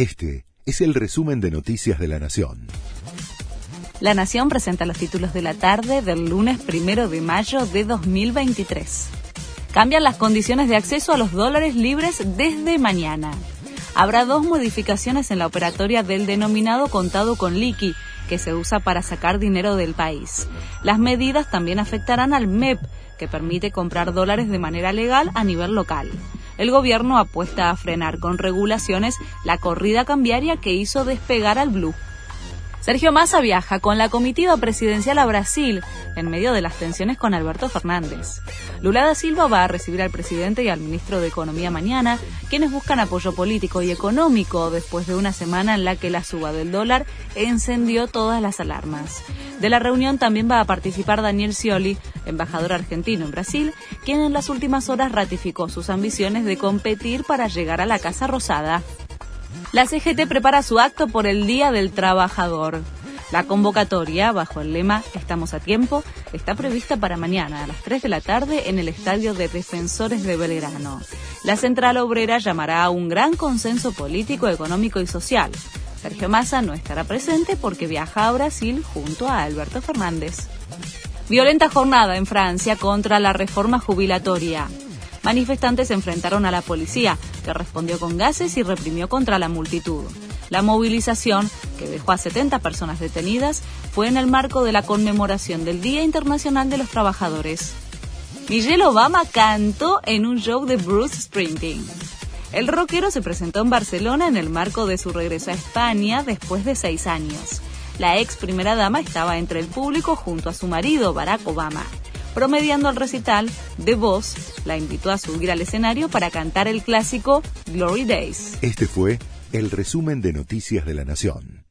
Este es el resumen de Noticias de la Nación. La Nación presenta los títulos de la tarde del lunes primero de mayo de 2023. Cambian las condiciones de acceso a los dólares libres desde mañana. Habrá dos modificaciones en la operatoria del denominado contado con liqui, que se usa para sacar dinero del país. Las medidas también afectarán al MEP, que permite comprar dólares de manera legal a nivel local. El gobierno apuesta a frenar con regulaciones la corrida cambiaria que hizo despegar al blue. Sergio Massa viaja con la comitiva presidencial a Brasil en medio de las tensiones con Alberto Fernández. Lula da Silva va a recibir al presidente y al ministro de Economía mañana, quienes buscan apoyo político y económico después de una semana en la que la suba del dólar encendió todas las alarmas. De la reunión también va a participar Daniel Scioli, embajador argentino en Brasil, quien en las últimas horas ratificó sus ambiciones de competir para llegar a la Casa Rosada. La CGT prepara su acto por el Día del Trabajador. La convocatoria, bajo el lema Estamos a tiempo, está prevista para mañana a las 3 de la tarde en el Estadio de Defensores de Belgrano. La Central Obrera llamará a un gran consenso político, económico y social. Sergio Massa no estará presente porque viaja a Brasil junto a Alberto Fernández. Violenta jornada en Francia contra la reforma jubilatoria manifestantes se enfrentaron a la policía, que respondió con gases y reprimió contra la multitud. La movilización, que dejó a 70 personas detenidas, fue en el marco de la conmemoración del Día Internacional de los Trabajadores. Michelle Obama cantó en un show de Bruce Springsteen. El rockero se presentó en Barcelona en el marco de su regreso a España después de seis años. La ex primera dama estaba entre el público junto a su marido, Barack Obama. Promediando el recital, The Voz la invitó a subir al escenario para cantar el clásico Glory Days. Este fue el resumen de Noticias de la Nación.